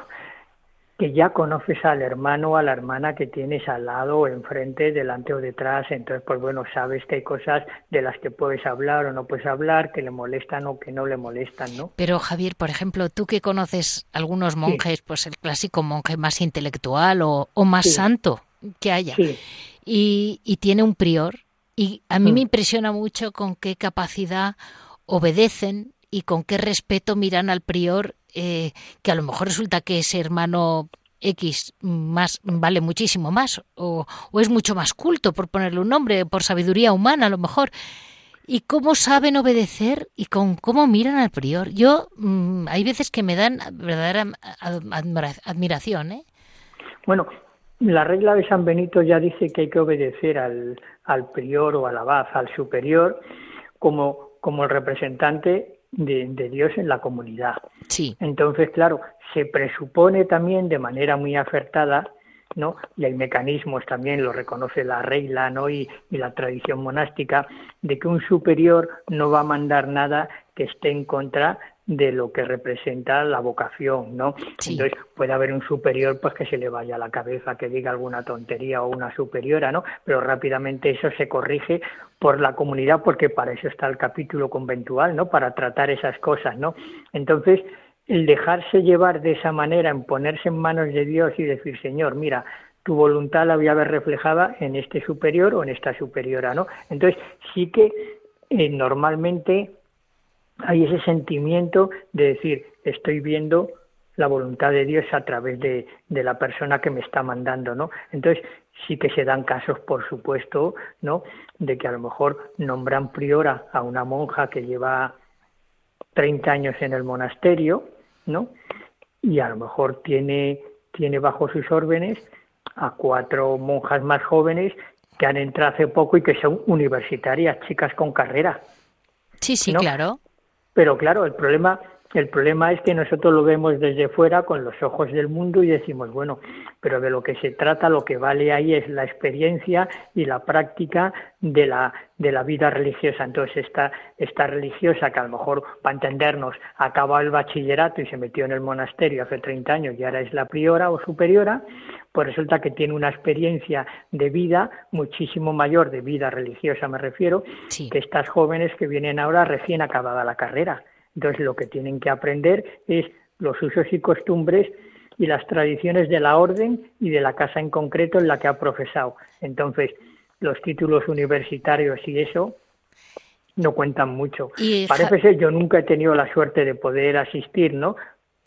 Que ya conoces al hermano o a la hermana que tienes al lado, enfrente, delante o detrás, entonces pues bueno, sabes que hay cosas de las que puedes hablar o no puedes hablar, que le molestan o que no le molestan, ¿no? Pero Javier, por ejemplo, tú que conoces algunos monjes, pues el clásico monje más intelectual o, más santo que haya, y, y tiene un prior, y a mí me mm. impresiona mucho con qué capacidad obedecen y con qué respeto miran al prior, eh, que a lo mejor resulta que ese hermano X más vale muchísimo más o, es mucho más culto, por ponerle un nombre, por sabiduría humana a lo mejor. Y cómo saben obedecer y con cómo miran al prior. Yo mm, hay veces que me dan verdadera admiración. ¿eh? Bueno, la regla de San Benito ya dice que hay que obedecer al, al prior o al abad, al superior, como, como el representante de, de, Dios en la comunidad. Sí. Entonces, claro, se presupone también de manera muy acertada, ¿no? Y hay mecanismos también, lo reconoce la regla, ¿no? Y, y la tradición monástica, de que un superior no va a mandar nada que esté en contra de lo que representa la vocación, ¿no? Entonces puede haber un superior pues que se le vaya a la cabeza, que diga alguna tontería o una superiora, ¿no? Pero rápidamente eso se corrige por la comunidad porque para eso está el capítulo conventual, ¿no? Para tratar esas cosas, ¿no? Entonces, el dejarse llevar de esa manera, en ponerse en manos de Dios y decir, Señor, mira, tu voluntad la voy a ver reflejada en este superior o en esta superiora, ¿no? Entonces, sí que eh, normalmente hay ese sentimiento de decir, estoy viendo la voluntad de Dios a través de, de, la persona que me está mandando, ¿no? Entonces, sí que se dan casos, por supuesto, ¿no? De que a lo mejor nombran priora a una monja que lleva 30 años en el monasterio, ¿no? Y a lo mejor tiene, tiene bajo sus órdenes a cuatro monjas más jóvenes que han entrado hace poco y que son universitarias, chicas con carrera. Sí, sí, claro. Pero claro, el problema, el problema es que nosotros lo vemos desde fuera con los ojos del mundo y decimos, bueno, pero de lo que se trata, lo que vale ahí es la experiencia y la práctica de la, de la vida religiosa. Entonces, esta, esta religiosa que a lo mejor, para entendernos, acabó el bachillerato y se metió en el monasterio hace 30 años y ahora es la priora o superiora, pues resulta que tiene una experiencia de vida muchísimo mayor, de vida religiosa me refiero, que estas jóvenes que vienen ahora recién acabada la carrera. Entonces lo que tienen que aprender es los usos y costumbres y las tradiciones de la orden y de la casa en concreto en la que ha profesado. Entonces, los títulos universitarios y eso no cuentan mucho. Parece ser, yo nunca he tenido la suerte de poder asistir, ¿no?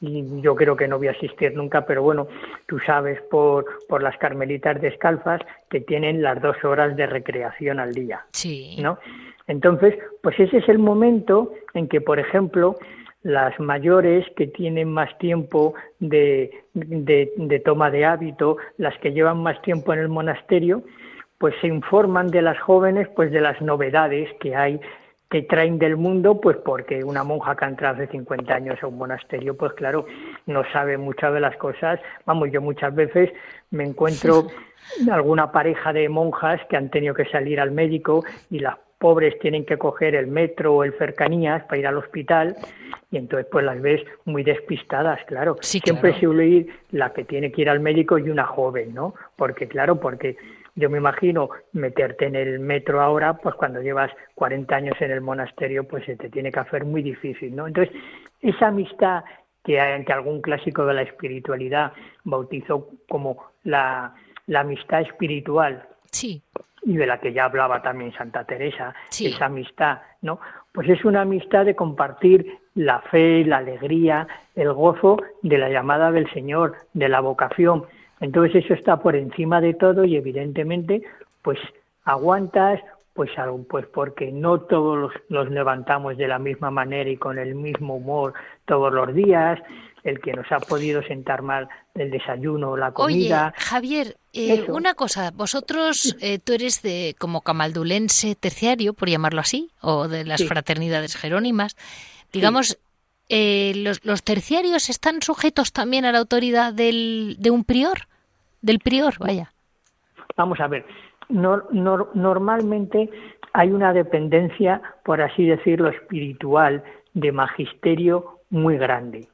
y yo creo que no voy a asistir nunca, pero bueno, tú sabes por, por las carmelitas descalzas que tienen las dos horas de recreación al día. Sí. ¿No? Entonces, pues ese es el momento en que, por ejemplo, las mayores que tienen más tiempo de, de, de toma de hábito, las que llevan más tiempo en el monasterio, pues se informan de las jóvenes pues de las novedades que hay que traen del mundo, pues porque una monja que ha entrado hace 50 años a un monasterio, pues claro, no sabe muchas de las cosas. Vamos, yo muchas veces me encuentro alguna pareja de monjas que han tenido que salir al médico y las pobres tienen que coger el metro o el cercanías para ir al hospital y entonces pues las ves muy despistadas, claro. Siempre se suele ir la que tiene que ir al médico y una joven, ¿no? Porque claro, porque yo me imagino meterte en el metro ahora, pues cuando llevas 40 años en el monasterio, pues se te tiene que hacer muy difícil, ¿no? Entonces, esa amistad que, que algún clásico de la espiritualidad bautizó como la, la amistad espiritual, sí. y de la que ya hablaba también Santa Teresa, esa amistad, ¿no? Pues es una amistad de compartir la fe, la alegría, el gozo de la llamada del Señor, de la vocación. Entonces eso está por encima de todo y evidentemente pues aguantas, pues, pues porque no todos los, levantamos de la misma manera y con el mismo humor todos los días, el que nos ha podido sentar mal del desayuno o la comida. Oye, Javier, eh, una cosa, vosotros, eh, tú eres de como camaldulense terciario, por llamarlo así, o de las fraternidades jerónimas. Digamos, eh, los, los, terciarios están sujetos también a la autoridad del, de un prior, del prior, vaya. Vamos a ver, normalmente hay una dependencia, por así decirlo, espiritual de magisterio muy grande.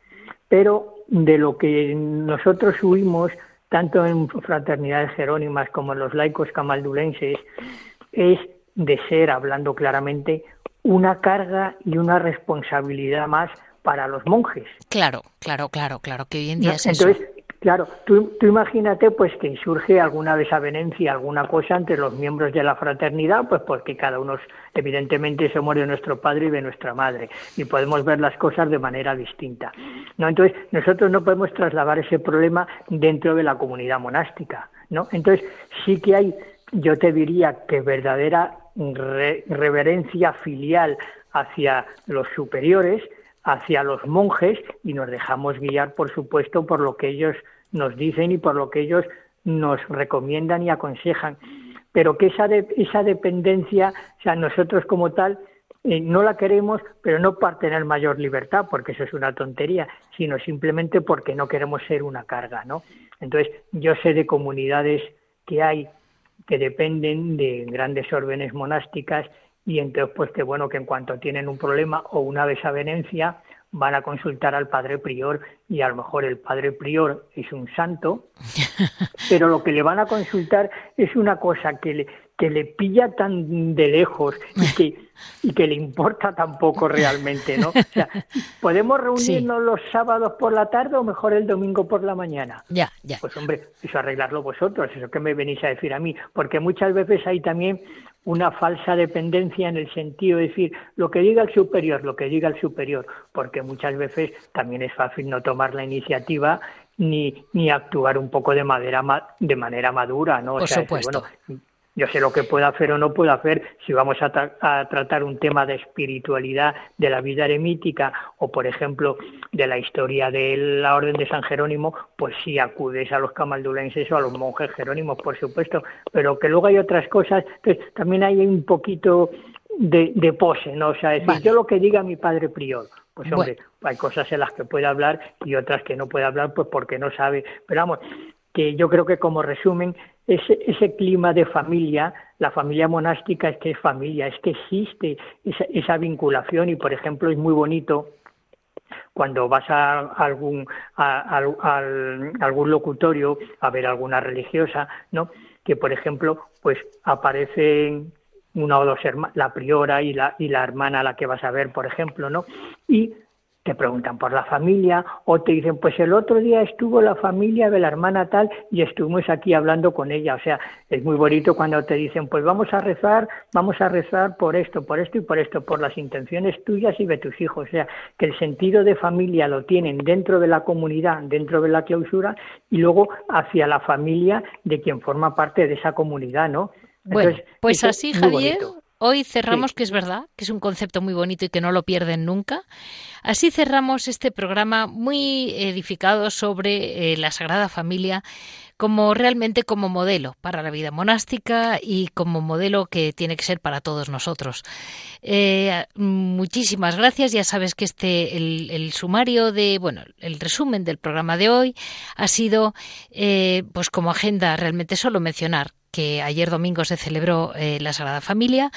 Pero de lo que nosotros huimos, tanto en fraternidades jerónimas como en los laicos camaldulenses, es de ser, hablando claramente, una carga y una responsabilidad más para los monjes. Claro, claro, claro, claro, que hoy en día es Entonces, Claro, tú, imagínate pues que surge alguna desavenencia, alguna cosa entre los miembros de la fraternidad, pues porque cada uno evidentemente somos de nuestro padre y de nuestra madre y podemos ver las cosas de manera distinta. No, entonces nosotros no podemos trasladar ese problema dentro de la comunidad monástica, ¿no? Entonces sí que hay, yo te diría que verdadera reverencia filial hacia los superiores, hacia los monjes y nos dejamos guiar, por supuesto, por lo que ellos nos dicen y por lo que ellos nos recomiendan y aconsejan. Pero que esa, esa dependencia, o sea, nosotros como tal, eh, no la queremos, pero no para tener mayor libertad, porque eso es una tontería, sino simplemente porque no queremos ser una carga, ¿no? Entonces, yo sé de comunidades que hay que dependen de grandes órdenes monásticas y entonces, pues que bueno, que en cuanto tienen un problema o una desavenencia, van a consultar al padre prior y a lo mejor el padre prior es un santo, pero lo que le van a consultar es una cosa que le, que le pilla tan de lejos y que, y que le importa tan poco realmente, ¿no? O sea, ¿podemos reunirnos los sábados por la tarde o mejor el domingo por la mañana? Ya, ya. Pues hombre, eso arreglarlo vosotros, eso que me venís a decir a mí, porque muchas veces hay también una falsa dependencia en el sentido de decir lo que diga el superior, lo que diga el superior, porque muchas veces también es fácil no tomar la iniciativa ni, ni actuar un poco de, madera, de manera madura, ¿no? Por supuesto. Yo sé lo que puedo hacer o no puedo hacer si vamos a, tratar un tema de espiritualidad de la vida eremítica o, por ejemplo, de la historia de la Orden de San Jerónimo, pues sí acudes a los camaldulenses o a los monjes jerónimos, por supuesto, pero que luego hay otras cosas, pues también hay un poquito de, pose, ¿no? O sea, decir, yo lo que diga mi padre prior, pues hombre, hay cosas en las que puede hablar y otras que no puede hablar, pues porque no sabe. Pero vamos, que yo creo que como resumen, ese, ese clima de familia, la familia monástica es que es familia, es que existe esa, vinculación y, por ejemplo, es muy bonito cuando vas a algún, a, algún locutorio a ver alguna religiosa, ¿no? Que, por ejemplo, pues aparecen una o dos hermanas, la priora y la, y la hermana a la que vas a ver, por ejemplo, ¿no? Y te preguntan por la familia o te dicen, pues el otro día estuvo la familia de la hermana tal y estuvimos aquí hablando con ella. O sea, es muy bonito cuando te dicen, pues vamos a rezar, vamos a rezar por esto, por esto y por esto, por las intenciones tuyas y de tus hijos. O sea, que el sentido de familia lo tienen dentro de la comunidad, dentro de la clausura y luego hacia la familia de quien forma parte de esa comunidad, ¿no? bueno, pues así, Javier, Hoy cerramos, que es verdad, que es un concepto muy bonito y que no lo pierden nunca. Así cerramos este programa muy edificado sobre eh, la Sagrada Familia como realmente como modelo para la vida monástica y como modelo que tiene que ser para todos nosotros. Eh, muchísimas gracias. Ya sabes que este el, sumario de bueno el resumen del programa de hoy ha sido eh, pues como agenda realmente solo mencionar que ayer domingo se celebró eh, la Sagrada Familia.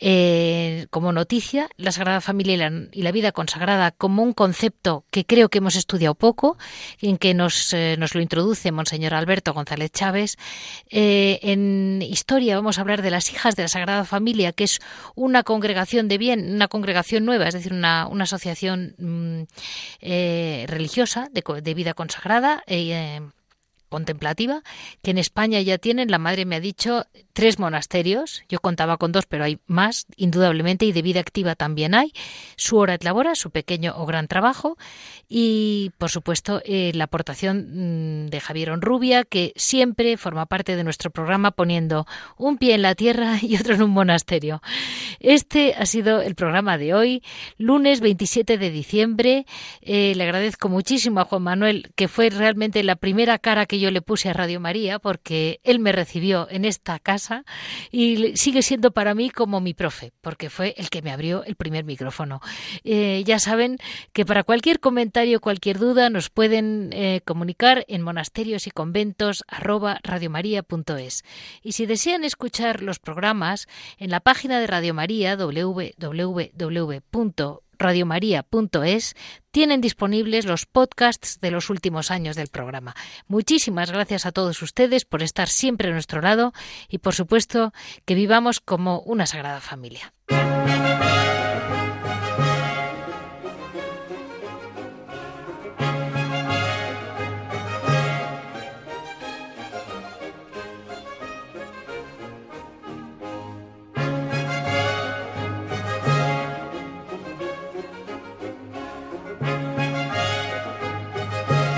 Eh, como noticia, la Sagrada Familia y la, vida consagrada como un concepto que creo que hemos estudiado poco, en que nos, nos lo introduce Monseñor Alberto González Chávez. en historia vamos a hablar de las hijas de la Sagrada Familia, que es una congregación de bien, una congregación nueva, es decir, una, una asociación mm, religiosa de, vida consagrada contemplativa, que en España ya tienen, la madre me ha dicho, tres monasterios. Yo contaba con dos, pero hay más, indudablemente, y de vida activa también hay. Su hora et labora, su pequeño o gran trabajo, y por supuesto eh, la aportación mm, de Javier Onrubia, que siempre forma parte de nuestro programa poniendo un pie en la tierra y otro en un monasterio. Este ha sido el programa de hoy, lunes 27 de diciembre. Eh, le agradezco muchísimo a Juan Manuel, que fue realmente la primera cara que yo le puse a Radio María, porque él me recibió en esta casa y sigue siendo para mí como mi profe, porque fue el que me abrió el primer micrófono. Eh, ya saben que para cualquier comentario, cualquier duda, nos pueden eh, comunicar en monasterios y conventos Y si desean escuchar los programas, en la página de Radio María, www radiomaria.es tienen disponibles los podcasts de los últimos años del programa. Muchísimas gracias a todos ustedes por estar siempre a nuestro lado y por supuesto que vivamos como una sagrada familia.